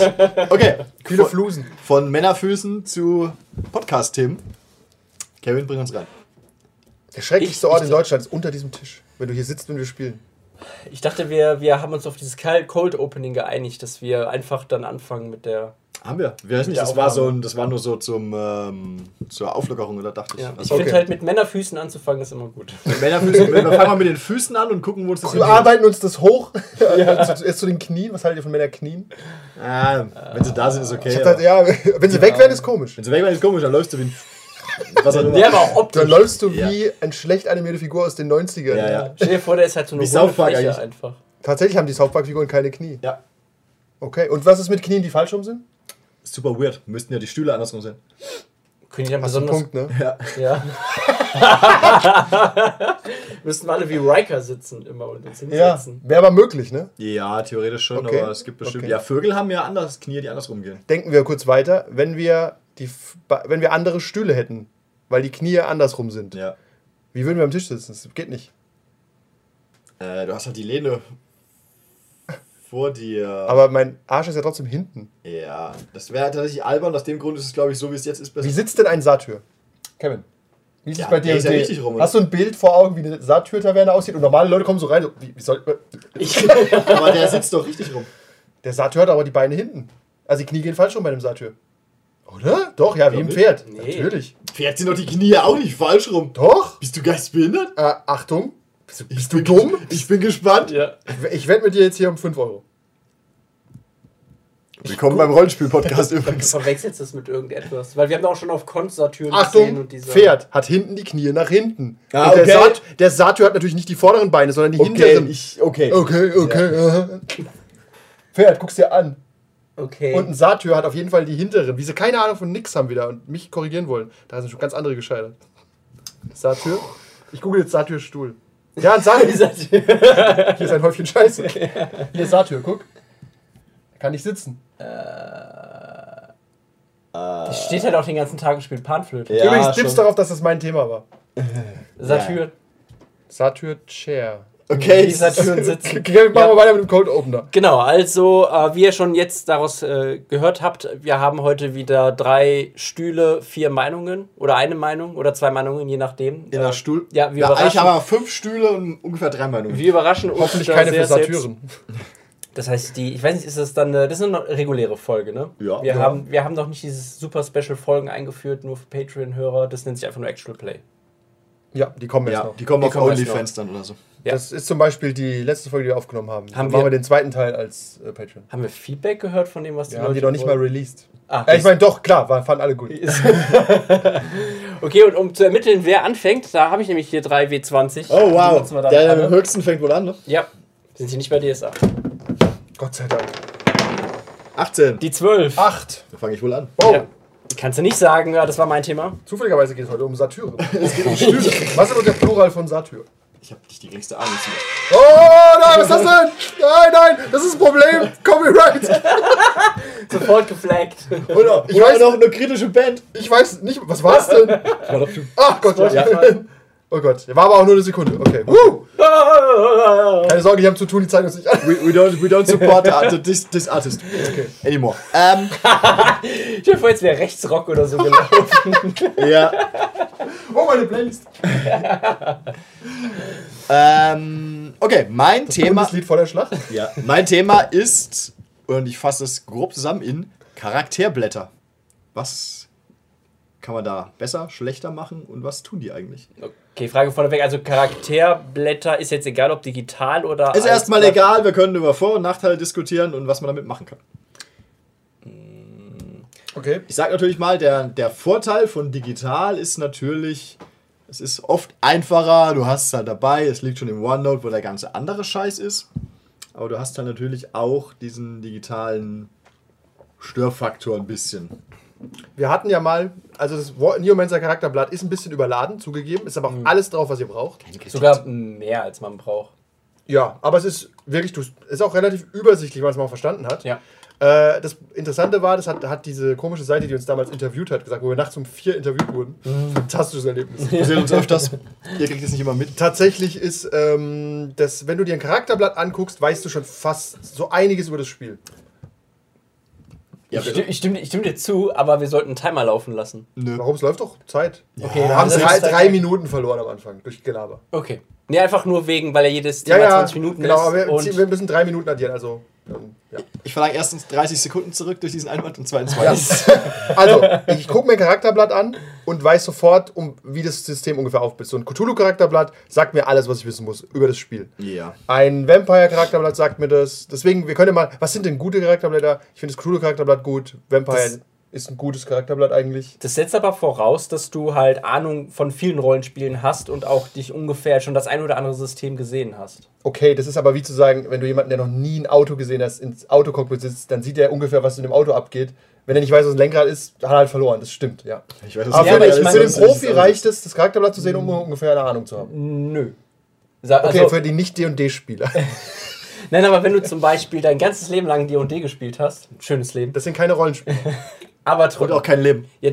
Richtig. Okay. Von- Flusen. Von Männerfüßen zu Podcast-Themen. Kevin, bring uns rein. Der schrecklichste Ich- Ort ich- in Deutschland ist unter diesem Tisch. Wenn du hier sitzt und wir spielen. Ich dachte, wir, wir haben uns auf dieses Cold Opening geeinigt, dass wir einfach dann anfangen mit der. Haben wir. Wir nicht, der das war, so ein, das war nur so zum, ähm, zur Auflockerung, oder dachte ich. Ja. Ich Also, Okay. finde halt mit Männerfüßen anzufangen ist immer gut. Männerfüße, wir fangen mal mit den Füßen an und gucken, wo uns das Wir arbeiten uns das hoch. zu, erst zu den Knien. Was haltet ihr von Männerknien? Ah, wenn sie da sind, ist okay. Ich gedacht, ja, wenn sie weg werden, ist komisch. Wenn sie weg werden, ist komisch, dann läufst du wie ein. Was auch immer. Ja, aber auch optisch. Dann läufst du Ja. wie ein schlecht animierte Figur aus den 90ern. Ja, ja. Stell dir vor, der ist halt so eine Fläche einfach. Tatsächlich haben die South Park-Figuren keine Knie. Ja. Okay. Und was ist mit Knien, die falsch rum sind? Super weird. Müssten ja die Stühle andersrum sein. Können die dann Hast besonders. Punkt, ne? Ja. Ja. Müssten wir alle wie Riker sitzen immer und uns Ja. hinsetzen. Wäre aber möglich, ne? Ja, theoretisch schon, Okay. aber es gibt bestimmt. Okay. Ja, Vögel haben ja anders Knie, die andersrum gehen. Denken wir kurz weiter. Wenn wir, die, wenn wir andere Stühle hätten, weil die Knie andersrum sind, Ja. wie würden wir am Tisch sitzen? Das geht nicht. Äh, du hast halt die Lehne vor dir. Aber mein Arsch ist ja trotzdem hinten. ja, das wäre tatsächlich albern. Aus dem Grund ist es, glaube ich, so wie es jetzt ist. besser. Wie sitzt denn ein Satyr? Kevin. Wie ist Ja, es bei dir? der ist ja richtig rum, oder? Hast du ein Bild vor Augen, wie eine Satyr-Taverne aussieht? Und normale Leute kommen so rein. So, wie, wie soll, Aber der sitzt doch richtig rum. der Satyr hat aber die Beine hinten. Also die Knie gehen falsch rum bei dem Satyr. Oder? Doch, ja, wie im. Pferd. Nee. Natürlich. Pferd sind doch die Knie auch nicht falsch rum. Doch. Bist du geistbehindert? Äh, Achtung. Bist du, bist du dumm? Ich bin gespannt. Ja. Ich wette mit dir jetzt hier um 5 Euro. Willkommen beim Rollenspiel-Podcast Du übrigens. verwechselst das mit irgendetwas. Weil wir haben da auch schon auf Konstatüren Achtung, und diese. Pferd hat hinten die Knie nach hinten. Ah, Und der, okay. Sat der Satyr hat natürlich nicht die vorderen Beine, sondern die Okay, hinteren. ich, okay. Okay, okay. aha. Pferd, guck's dir an. Okay. Und ein Satyr hat auf jeden Fall die hinteren. Wie sie keine Ahnung von nix haben wieder und mich korrigieren wollen. Da sind schon ganz andere gescheitert. Satyr? Ich google jetzt Satyr-Stuhl. Ja, ein Satyr. Hier ist ein Häufchen Scheiße. Hier ist Satyr, guck. Kann nicht sitzen. Die steht halt auch den ganzen Tag und spielt Panflöte. Ja, Übrigens Tipps darauf, dass das mein Thema war. Satyr. Satyr-Chair. Okay, Die Satyren sitzen. Okay, machen wir weiter mit dem Cold Opener. Genau, also äh, wie ihr schon jetzt daraus äh, gehört habt, wir haben heute wieder drei Stühle, vier Meinungen oder eine Meinung oder zwei Meinungen, je nachdem. in der Stuhl. Ja, wir ja, überraschen, haben wir fünf Stühle und ungefähr drei Meinungen. wir überraschen uns Hoffentlich da keine sehr für Satyren. selbst. Das heißt, die, ich weiß nicht, ist das dann eine, das ist eine reguläre Folge, ne? Ja. Wir, Ja. Haben, wir haben noch nicht dieses super Special Folgen eingeführt, nur für Patreon-Hörer. Das nennt sich einfach nur Actual Play. Ja, die kommen jetzt Ja, noch. die kommen Die auf OnlyFans dann oder so. Ja. Das ist zum Beispiel die letzte Folge, die wir aufgenommen haben. Haben Dann wir- machen wir den zweiten Teil als äh, Patreon. Haben wir Feedback gehört von dem, was die Wir haben die noch nicht mal released. Ah, Ja, ich meine, doch, klar, war, fanden alle gut. Okay, und um zu ermitteln, wer anfängt, da habe ich nämlich hier drei W20. Oh wow, der, der am höchsten fängt wohl an, ne? Ja, sind sie nicht bei DSA. Gott sei Dank. 18. Die 12. Acht. Da fange ich wohl an. Oh, Ja. Kannst du nicht sagen, ja, das war mein Thema. zufälligerweise geht es heute um Satyren. es geht um Stühle. Was ist denn der Plural von Satyr? Ich habe nicht die geringste Ahnung. zu. Oh nein, was ist das denn? Nein, nein, das ist ein Problem. Copyright. Sofort geflaggt. Oder, ich, Oder weiß, noch eine kritische Band. ich weiß nicht, was war es denn? War doch Ach Gott, ja. Oh Gott, war aber auch nur eine Sekunde. Okay. Woo. Keine Sorge, die haben zu tun, die zeigen uns nicht an. we, we, don't, we don't support the this, this artist anymore. Ähm, Ich dir vor, jetzt wäre Rechtsrock oder so gelaufen. ja. Oh, meine Playlist. Ähm, okay, mein Thema. Bundeslied vor der Schlacht. Ja, mein Thema ist, und ich fasse es grob zusammen in Charakterblätter. Was kann man da besser, schlechter machen und was tun die eigentlich? Okay, Frage vorneweg. Also Charakterblätter ist jetzt egal, ob digital oder. Ist erstmal egal, wir können über Vor- und Nachteile diskutieren und was man damit machen kann. Okay. Ich sag natürlich mal, der, der Vorteil von digital ist natürlich, es ist oft einfacher, du hast es halt dabei, es liegt schon im OneNote, wo der ganze andere Scheiß ist. Aber du hast halt natürlich auch diesen digitalen Störfaktor ein bisschen. Wir hatten ja mal, also das Neomancer Charakterblatt ist ein bisschen überladen, zugegeben, ist aber auch alles drauf, was ihr braucht. Sogar mehr als man braucht. Ja, aber es ist wirklich, du- ist auch relativ übersichtlich, wenn man es mal verstanden hat. Ja. Äh, das Interessante war, das hat, hat diese komische Seite, die uns damals interviewt hat, gesagt, wo wir nachts um vier interviewt wurden. Fantastisches Erlebnis. Wir sehen uns öfters. Ihr kriegt es nicht immer mit. Tatsächlich ist, ähm, das, wenn du dir ein Charakterblatt anguckst, weißt du schon fast so einiges über das Spiel. Ja, Ich, stimme, ich, stimme, ich stimme dir zu, aber wir sollten einen Timer laufen lassen. Nö. Warum? Es läuft doch Zeit. Okay, Wir dann haben drei, halt- drei Minuten verloren am Anfang durch Gelaber. Okay. Nee, einfach nur wegen, weil er jedes Ja, Thema ja, 20 Minuten genau, ist. aber wir, und wir müssen drei Minuten addieren, also. ähm, ja. Ich verlange erstens 30 Sekunden zurück durch diesen Einwand und zweitens Ja. 20. Also, ich gucke mir ein Charakterblatt an und weiß sofort, um, wie das System ungefähr aufbaut. So ein Cthulhu-Charakterblatt sagt mir alles, was ich wissen muss über das Spiel. Ja. Ein Vampire-Charakterblatt sagt mir das. Deswegen, wir können ja mal. Was sind denn gute Charakterblätter? Ich finde das Cthulhu-Charakterblatt gut. Vampire Das- ist ein gutes Charakterblatt eigentlich. das setzt aber voraus, dass du halt Ahnung von vielen Rollenspielen hast und auch dich ungefähr schon das ein oder andere System gesehen hast. Okay, das ist aber wie zu sagen, wenn du jemanden, der noch nie ein Auto gesehen hast, ins Autocockpit sitzt, dann sieht er ungefähr, was in dem Auto abgeht. Wenn er nicht weiß, was ein Lenkrad ist, hat er halt verloren. Das stimmt, ja. Ich weiß, Aber Ja, für, aber den- ich meine, für den Profi reicht es, das Charakterblatt zu sehen, um ungefähr eine Ahnung zu haben. Nö. Sa- Okay, Also, für die Nicht-D&D-Spieler. nein, aber wenn du zum Beispiel dein ganzes Leben lang D&D gespielt hast, schönes Leben, Das sind keine Rollenspieler. aber Und auch trotzdem, kein Leben. ja,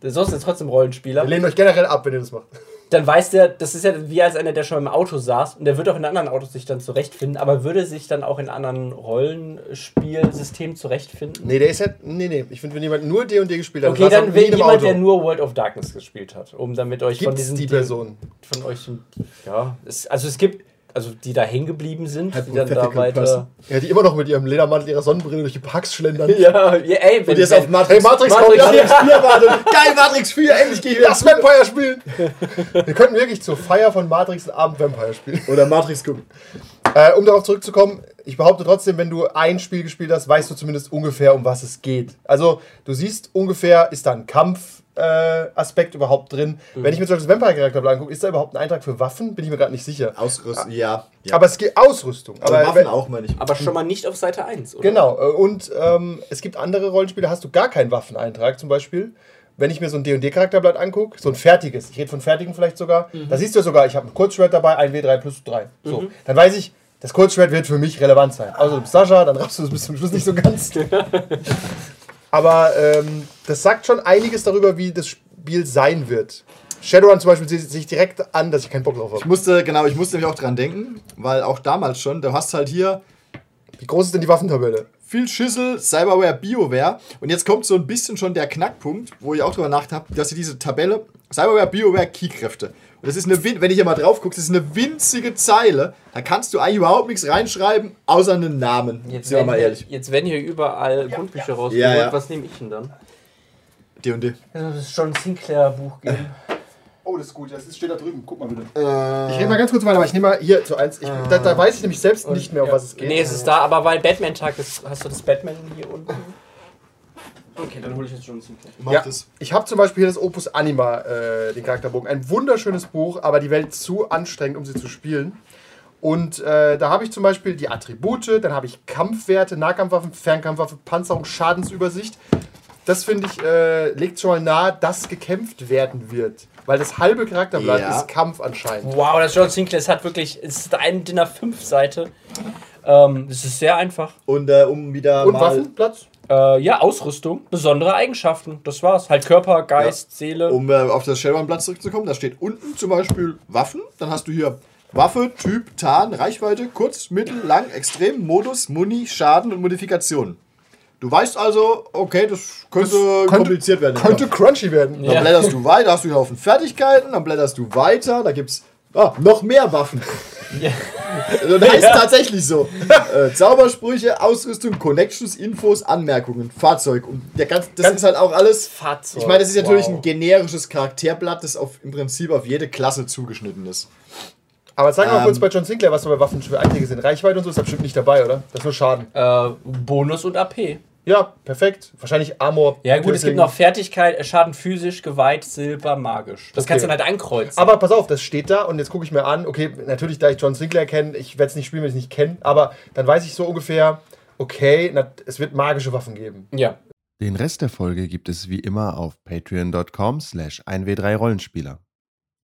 du sollst jetzt trotzdem Rollenspieler, Wir lehnen euch generell ab, wenn ihr das macht. Dann weiß der, das ist ja wie als einer, der schon im Auto saß und der wird auch in anderen Autos sich dann zurechtfinden, aber würde sich dann auch in anderen Rollenspielsystemen zurechtfinden? Nee, der ist ja. Nee, nee. Ich finde, wenn jemand nur D&D gespielt hat, Okay, dann will einem jemand, der nur World of Darkness gespielt hat, um damit euch von Gibt's diesen die Person? von euch, ja, es, also es gibt, also die da hängen geblieben sind, die dann da weiter. person. Ja, die immer noch mit ihrem Ledermantel, ihrer Sonnenbrille durch die Parks schlendern. Ja, ja, ey, wenn Und jetzt auf Matrix, Hey, Matrix, Matrix, kommt, ja. Matrix 4 wartet. Geil, Matrix 4, endlich gehe ich wieder Lass Vampire spielen! Wir könnten wirklich zur Feier von Matrix einen Abend Vampire spielen. Oder Matrix gucken. Äh, um darauf zurückzukommen, ich behaupte trotzdem, wenn du ein Spiel gespielt hast, weißt du zumindest ungefähr, um was es geht. Also, du siehst ungefähr, ist da ein Kampfaspekt äh, Aspekt überhaupt drin. Wenn ich mir zum Beispiel das Vampire-Charakterblatt angucke, ist da überhaupt ein Eintrag für Waffen? Bin ich mir gerade nicht sicher. Ausrüsten, ja. ja. Aber es geht Ausrüstung. Aber Aber, Waffen auch, meine ich. aber schon mal nicht auf Seite 1, oder? Genau. äh, Und ähm, es gibt andere Rollenspiele, da hast du gar keinen Waffeneintrag zum Beispiel. Wenn ich mir so ein D&D-Charakterblatt angucke, so ein fertiges, ich rede von fertigen vielleicht sogar, da siehst du ja sogar, ich habe ein Kurzschwert dabei, ein W3 plus 3. So, dann weiß ich, das Kurzschwert wird für mich relevant sein. Also bist Sascha, dann raffst du es bis zum Schluss nicht so ganz. Aber ähm, das sagt schon einiges darüber, wie das Spiel sein wird. Shadowrun zum Beispiel sieht sich direkt an, dass ich keinen Bock drauf Ich habe. musste, genau, ich musste mich auch dran denken, weil auch damals schon, du hast halt hier Wie groß ist denn die Waffentabelle? viel Schüssel, Cyberware, BioWare. Und jetzt kommt so ein bisschen schon der Knackpunkt, wo ich auch drüber nachgedacht habe, dass sie diese Tabelle, Cyberware, BioWare, Keykräfte. Und das ist eine, win- wenn ich hier mal drauf gucke, das ist eine winzige Zeile. Da kannst du eigentlich überhaupt nichts reinschreiben, außer einen Namen. Jetzt Sind wir mal hier, ehrlich. jetzt werden hier überall Grundbücher rausgeholt. Ja, ja. Was nehme ich denn dann? D&D. Also das John Sinclair Buch geben. Oh, das ist gut, das steht da drüben. Guck mal bitte. Ich rede mal ganz kurz weiter, aber ich nehme mal hier zu eins. Ich, da, da weiß ich nämlich selbst nicht mehr, um Ja. was es geht. Nee, es ist da, aber weil Batman-Tag ist, hast du das Batman hier unten? Okay, dann hole ich jetzt John Sinclair. Mach Ja, das. ich habe zum Beispiel hier das Opus Anima, äh, den Charakterbogen. Ein wunderschönes Buch, aber die Welt zu anstrengend, um sie zu spielen. Und äh, da habe ich zum Beispiel die Attribute, dann habe ich Kampfwerte, Nahkampfwaffen, Fernkampfwaffe, Panzerung, Schadensübersicht. Das finde ich, äh, legt schon mal nahe, dass gekämpft werden wird. Weil das halbe Charakterblatt Ja. ist Kampf anscheinend. Wow, das John Sinclair, es hat wirklich, es ist eine DIN A5-Seite. Ähm, es ist sehr einfach. Und äh, um wieder Und mal... Waffenplatz? Äh, ja, Ausrüstung, besondere Eigenschaften. Das war's. Halt Körper, Geist, Seele. Um äh, auf das Shadowrun-Blatt zurückzukommen, da steht unten zum Beispiel Waffen. Dann hast du hier Waffe, Typ, Tarn, Reichweite, kurz, mittel, lang, extrem, Modus, Muni, Schaden und Modifikation. Du weißt also, okay, das könnte, könnte- kompliziert werden. Könnte crunchy werden. Dann Ja. blätterst du weiter, hast du hier auf den Fertigkeiten, dann blätterst du weiter, da gibt's ah, noch mehr Waffen. Ja. Das heißt tatsächlich so. Äh, Zaubersprüche, Ausrüstung, Connections, Infos, Anmerkungen, Fahrzeug. Und der ganz, das Ganz- ist halt auch alles. Fahrzeug. Ich meine, das ist natürlich Wow. ein generisches Charakterblatt, das auf, im Prinzip auf jede Klasse zugeschnitten ist. Aber sag mal Ähm. kurz bei John Sinclair, was da bei Waffen für Einträge sind. Reichweite und so ist da bestimmt nicht dabei, oder? Das ist nur Schaden. Äh, Bonus und AP. Ja, perfekt. Wahrscheinlich Armor. Ja gut, es Piercing. gibt noch Fertigkeit, Schaden physisch, Gewalt, Silber, magisch. Das Okay. kannst du dann halt ankreuzen. Aber pass auf, das steht da und jetzt gucke ich mir an. Okay, natürlich, da ich John Sinclair kenne, ich werde es nicht spielen, wenn ich es nicht kenne, aber dann weiß ich so ungefähr, okay, na, es wird magische Waffen geben. ja. Den Rest der Folge gibt es wie immer auf patreon.com slash 1w3rollenspieler.